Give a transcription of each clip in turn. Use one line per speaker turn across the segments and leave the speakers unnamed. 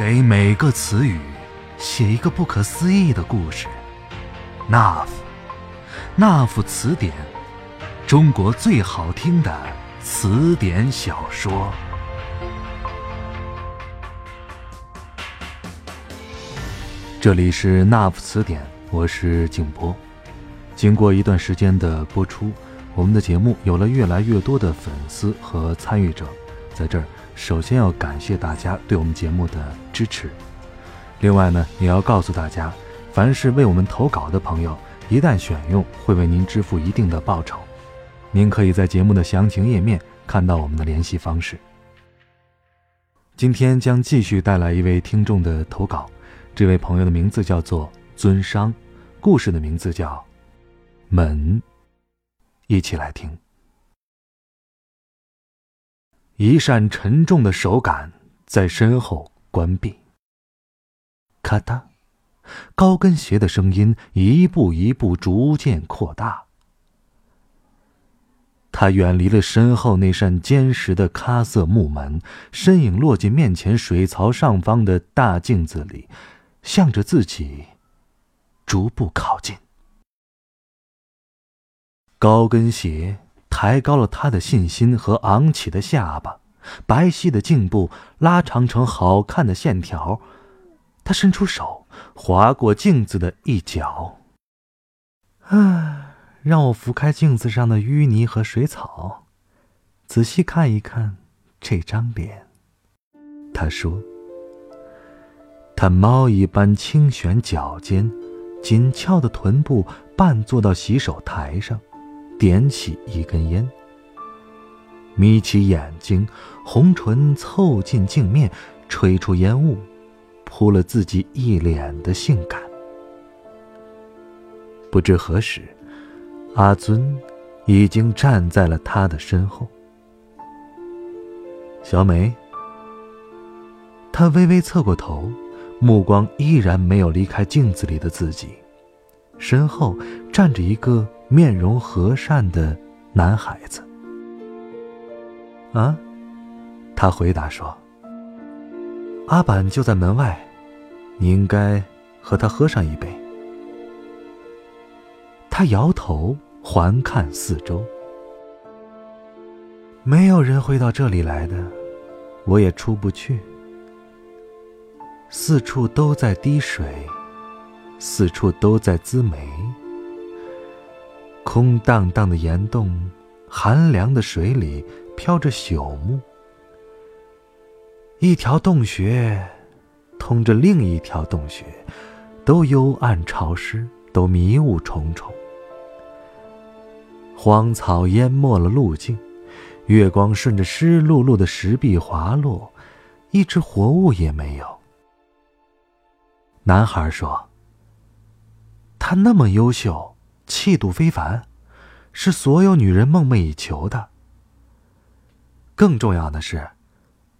给每个词语写一个不可思议的故事。那夫，那夫词典，中国最好听的词典小说。这里是那夫词典，我是景波。经过一段时间的播出，我们的节目有了越来越多的粉丝和参与者，在这儿。首先要感谢大家对我们节目的支持，另外呢，也要告诉大家，凡是为我们投稿的朋友，一旦选用，会为您支付一定的报酬。您可以在节目的详情页面看到我们的联系方式。今天将继续带来一位听众的投稿，这位朋友的名字叫做尊商，故事的名字叫《门》，一起来听。一扇沉重的手杆在身后关闭。咔嗒，高跟鞋的声音一步一步逐渐扩大。他远离了身后那扇坚实的咖色木门，身影落进面前水槽上方的大镜子里，向着自己逐步靠近。高跟鞋。抬高了他的信心和昂起的下巴，白皙的颈部拉长成好看的线条。他伸出手，划过镜子的一角。啊，让我拂开镜子上的淤泥和水草，仔细看一看这张脸。他说：“他猫一般轻旋脚尖，紧翘的臀部半坐到洗手台上。”点起一根烟，眯起眼睛，红唇凑近镜面，吹出烟雾，扑了自己一脸的性感。不知何时，阿尊已经站在了他的身后。小美，他微微侧过头，目光依然没有离开镜子里的自己，身后站着一个。面容和善的男孩子。啊，他回答说：“阿板就在门外，你应该和他喝上一杯。”他摇头，环看四周，没有人会到这里来的，我也出不去。四处都在滴水，四处都在滋煤。空荡荡的岩洞，寒凉的水里飘着朽木。一条洞穴通着另一条洞穴，都幽暗潮湿，都迷雾重重。荒草淹没了路径，月光顺着湿漉漉的石壁滑落，一只活物也没有。男孩说：“他那么优秀。”气度非凡，是所有女人梦寐以求的。更重要的是，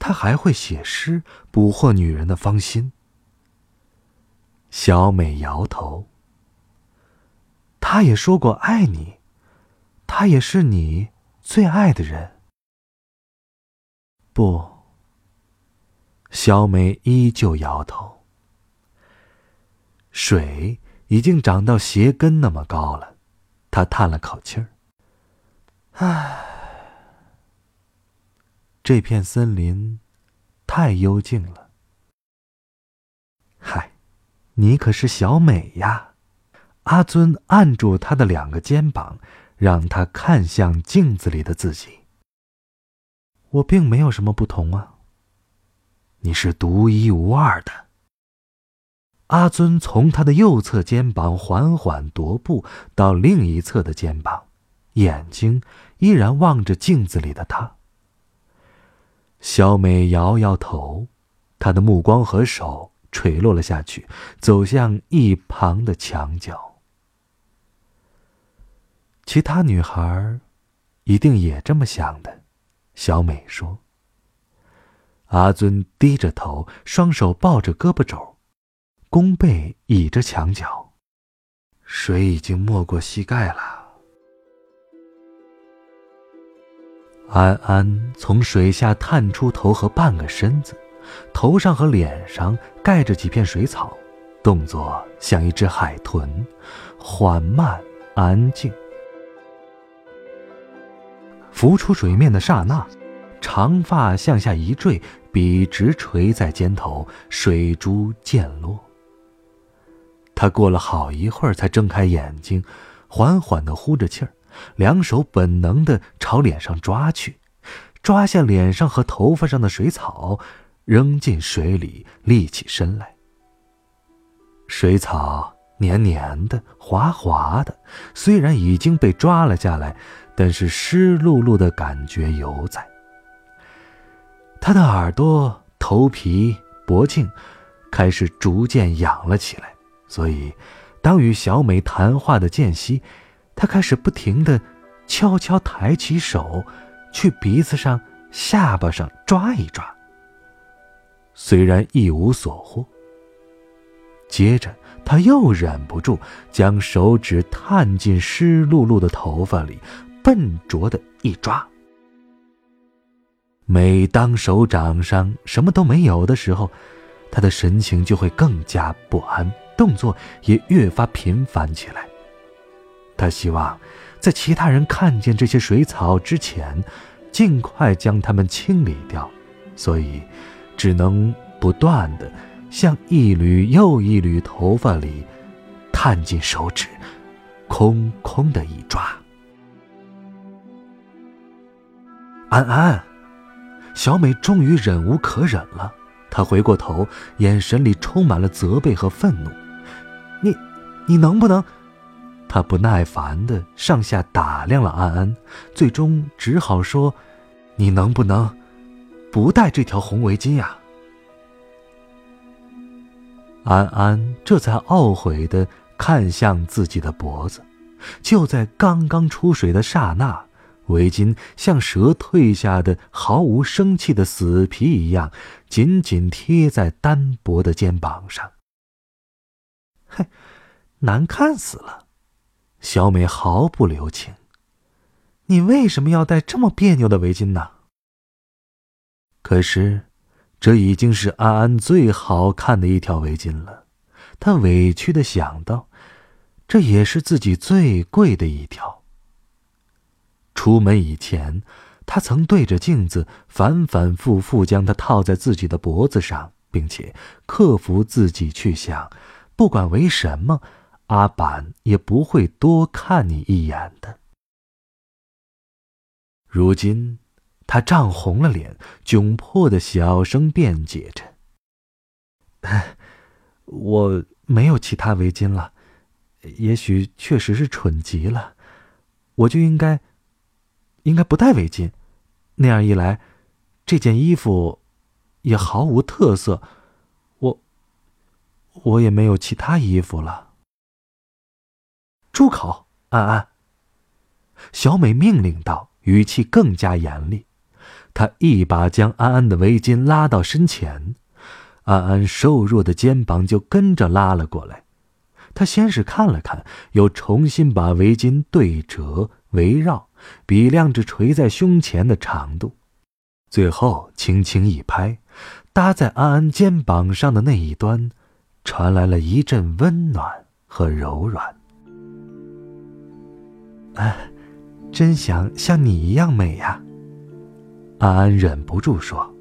他还会写诗，捕获女人的芳心。小美摇头。他也说过爱你，他也是你最爱的人。不，小美依旧摇头。水。已经长到鞋跟那么高了，他叹了口气儿。唉，这片森林太幽静了。嗨，你可是小美呀！阿尊按住他的两个肩膀，让他看向镜子里的自己。我并没有什么不同啊。你是独一无二的。阿尊从他的右侧肩膀缓缓踱步到另一侧的肩膀，眼睛依然望着镜子里的他。小美摇摇头，她的目光和手垂落了下去，走向一旁的墙角。其他女孩一定也这么想的，小美说。阿尊低着头，双手抱着胳膊肘。弓背倚着墙角，水已经没过膝盖了。安安从水下探出头和半个身子，头上和脸上盖着几片水草，动作像一只海豚，缓慢安静。浮出水面的刹那，长发向下一坠，笔直垂在肩头，水珠溅落。他过了好一会儿才睁开眼睛，缓缓地呼着气儿，两手本能地朝脸上抓去，抓下脸上和头发上的水草，扔进水里，立起身来。水草黏黏的、滑滑的，虽然已经被抓了下来，但是湿漉漉的感觉犹在。他的耳朵、头皮、脖颈开始逐渐痒了起来。所以，当与小美谈话的间隙，他开始不停的悄悄抬起手，去鼻子上、下巴上抓一抓。虽然一无所获，接着他又忍不住将手指探进湿漉漉的头发里，笨拙的一抓。每当手掌上什么都没有的时候，他的神情就会更加不安。动作也越发频繁起来。他希望在其他人看见这些水草之前，尽快将它们清理掉，所以只能不断的向一缕又一缕头发里探进手指，空空的一抓。安安，小美终于忍无可忍了，她回过头，眼神里充满了责备和愤怒。你，你能不能？他不耐烦的上下打量了安安，最终只好说：“你能不能不戴这条红围巾呀？”安安这才懊悔的看向自己的脖子，就在刚刚出水的刹那，围巾像蛇蜕下的毫无生气的死皮一样，紧紧贴在单薄的肩膀上。嘿，难看死了！小美毫不留情。你为什么要戴这么别扭的围巾呢？可是，这已经是安安最好看的一条围巾了。她委屈的想到，这也是自己最贵的一条。出门以前，她曾对着镜子反反复复将它套在自己的脖子上，并且克服自己去想。不管为什么，阿板也不会多看你一眼的。如今，他涨红了脸，窘迫的小声辩解着：“我没有其他围巾了，也许确实是蠢极了，我就应该，应该不戴围巾。那样一来，这件衣服也毫无特色。”我也没有其他衣服了。住口，安安！小美命令道，语气更加严厉。她一把将安安的围巾拉到身前，安安瘦弱的肩膀就跟着拉了过来。她先是看了看，又重新把围巾对折围绕，比量着垂在胸前的长度，最后轻轻一拍，搭在安安肩膀上的那一端。传来了一阵温暖和柔软。哎，真想像你一样美呀！安安忍不住说。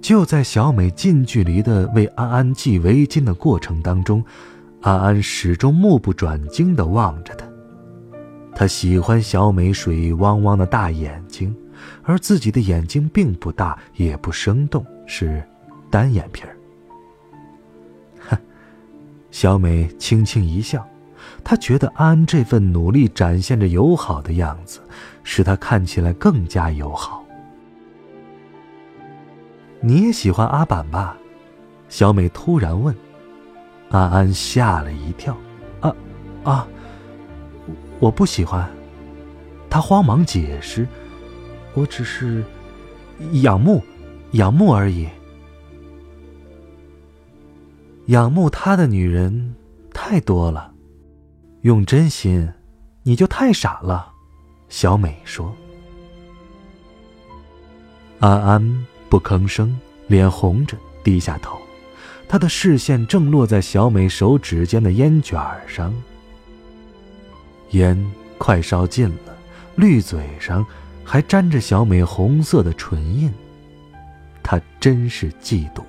就在小美近距离的为安安系围巾的过程当中，安安始终目不转睛的望着她。他喜欢小美水汪汪的大眼睛，而自己的眼睛并不大，也不生动，是单眼皮儿。小美轻轻一笑，她觉得安安这份努力展现着友好的样子，使她看起来更加友好。你也喜欢阿板吧？小美突然问。安安吓了一跳，啊，啊，我不喜欢。她慌忙解释：“我只是仰慕，仰慕而已。”仰慕他的女人太多了，用真心，你就太傻了。”小美说。安安不吭声，脸红着低下头，他的视线正落在小美手指间的烟卷上。烟快烧尽了，绿嘴上还沾着小美红色的唇印，他真是嫉妒！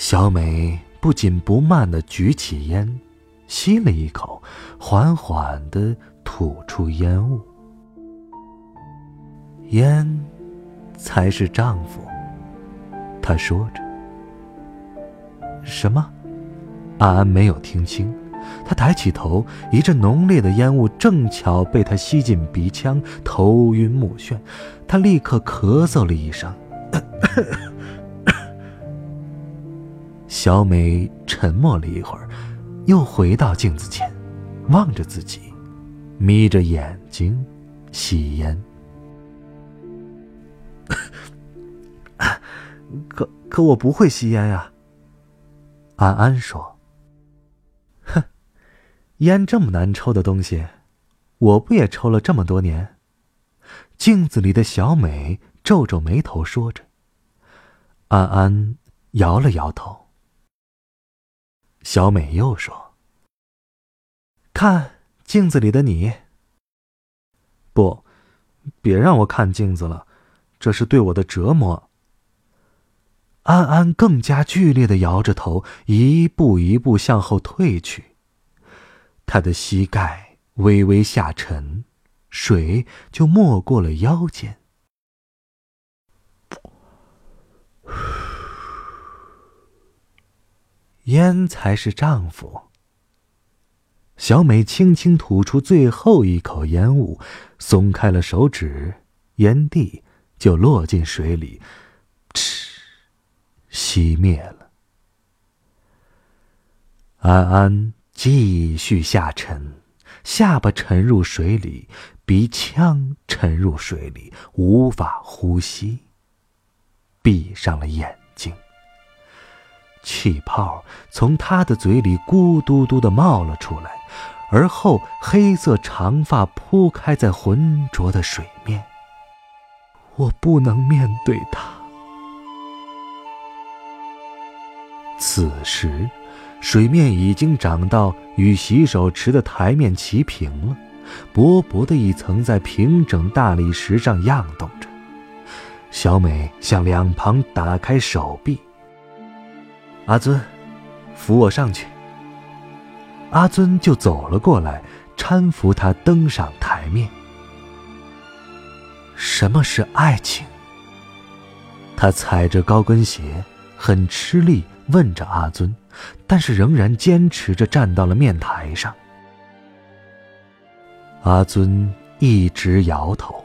小美不紧不慢的举起烟，吸了一口，缓缓的吐出烟雾。烟，才是丈夫。她说着。什么？安安没有听清。她抬起头，一阵浓烈的烟雾正巧被她吸进鼻腔，头晕目眩。她立刻咳嗽了一声。小美沉默了一会儿，又回到镜子前，望着自己，眯着眼睛吸烟。可可我不会吸烟呀。安安说。哼烟这么难抽的东西，我不也抽了这么多年？镜子里的小美皱皱眉头说着。安安摇了摇头。小美又说：“看镜子里的你。”不，别让我看镜子了，这是对我的折磨。安安更加剧烈的摇着头，一步一步向后退去。他的膝盖微微下沉，水就没过了腰间。烟才是丈夫。小美轻轻吐出最后一口烟雾，松开了手指，烟蒂就落进水里，嗤，熄灭了。安安。继续下沉，下巴沉入水里，鼻腔沉入水里，无法呼吸。闭上了眼。气泡从他的嘴里咕嘟嘟的冒了出来，而后黑色长发铺开在浑浊的水面。我不能面对他。此时。水面已经涨到与洗手池的台面齐平了，薄薄的一层在平整大理石上漾动着。小美向两旁打开手臂。阿尊，扶我上去。阿尊就走了过来，搀扶她登上台面。什么是爱情？他踩着高跟鞋，很吃力。问着阿尊，但是仍然坚持着站到了面台上。阿尊一直摇头。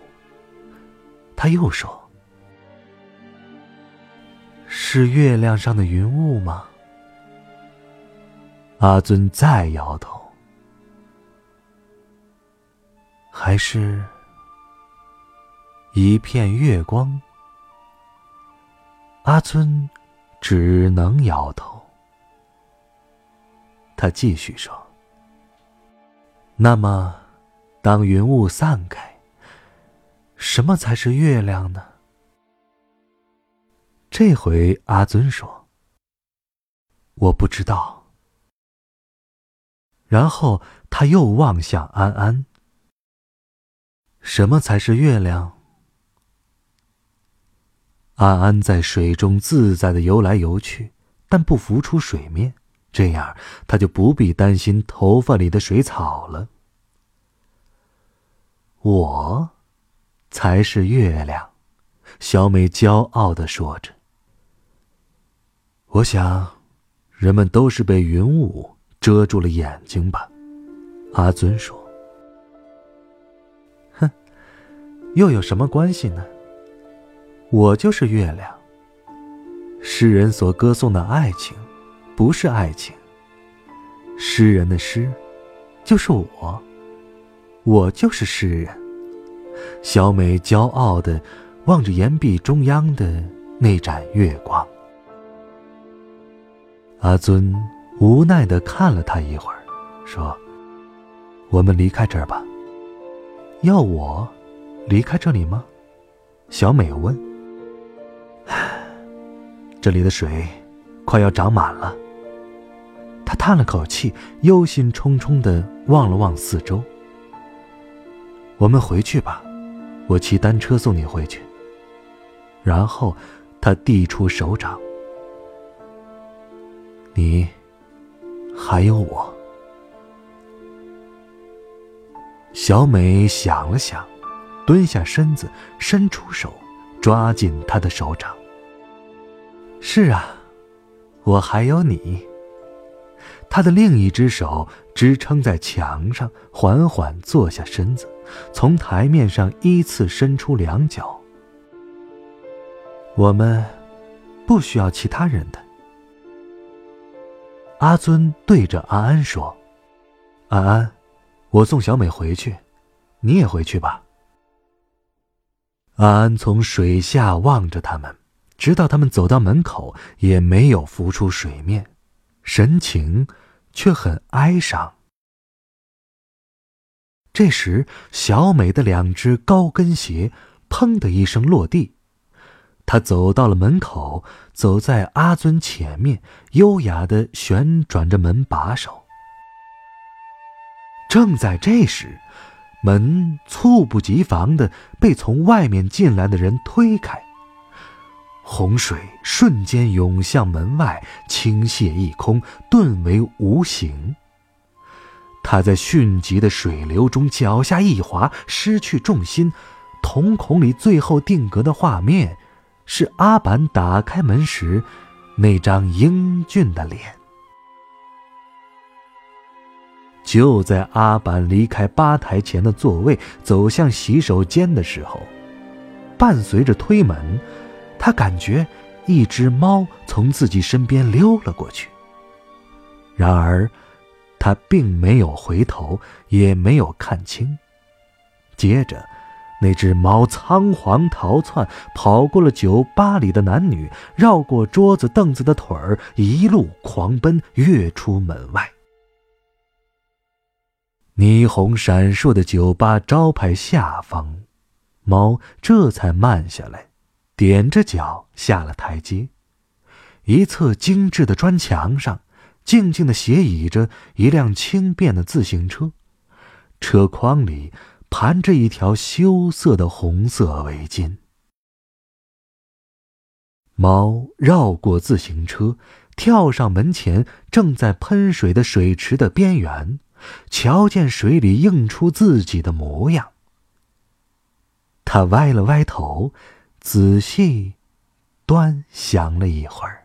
他又说：“是月亮上的云雾吗？”阿尊再摇头。还是一片月光？阿尊。只能摇头。他继续说：“那么，当云雾散开，什么才是月亮呢？”这回阿尊说：“我不知道。”然后他又望向安安：“什么才是月亮？”安安在水中自在的游来游去，但不浮出水面，这样他就不必担心头发里的水草了。我，才是月亮，小美骄傲的说着。我想，人们都是被云雾遮住了眼睛吧？阿尊说。哼，又有什么关系呢？我就是月亮。诗人所歌颂的爱情，不是爱情。诗人的诗，就是我。我就是诗人。小美骄傲的望着岩壁中央的那盏月光。阿尊无奈的看了他一会儿，说：“我们离开这儿吧。”要我离开这里吗？小美问。这里的水快要涨满了。他叹了口气，忧心忡忡的望了望四周。我们回去吧，我骑单车送你回去。然后，他递出手掌。你，还有我。小美想了想，蹲下身子，伸出手，抓紧他的手掌。是啊，我还有你。他的另一只手支撑在墙上，缓缓坐下身子，从台面上依次伸出两脚。我们不需要其他人的。阿尊对着安安说：“安安，我送小美回去，你也回去吧。”安安从水下望着他们，直到他们走到门口，也没有浮出水面，神情却很哀伤。这时，小美的两只高跟鞋“砰”的一声落地。他走到了门口，走在阿尊前面，优雅的旋转着门把手。正在这时，门猝不及防的被从外面进来的人推开，洪水瞬间涌向门外，倾泻一空，顿为无形。他在迅疾的水流中脚下一滑，失去重心，瞳孔里最后定格的画面。是阿板打开门时那张英俊的脸。就在阿板离开吧台前的座位，走向洗手间的时候，伴随着推门，他感觉一只猫从自己身边溜了过去。然而，他并没有回头，也没有看清。接着。那只猫仓皇逃窜，跑过了酒吧里的男女，绕过桌子凳子的腿儿，一路狂奔，跃出门外。霓虹闪烁的酒吧招牌下方，猫这才慢下来，踮着脚下了台阶。一侧精致的砖墙上，静静的斜倚着一辆轻便的自行车，车筐里。盘着一条羞涩的红色围巾。猫绕过自行车，跳上门前正在喷水的水池的边缘，瞧见水里映出自己的模样。它歪了歪头，仔细端详了一会儿。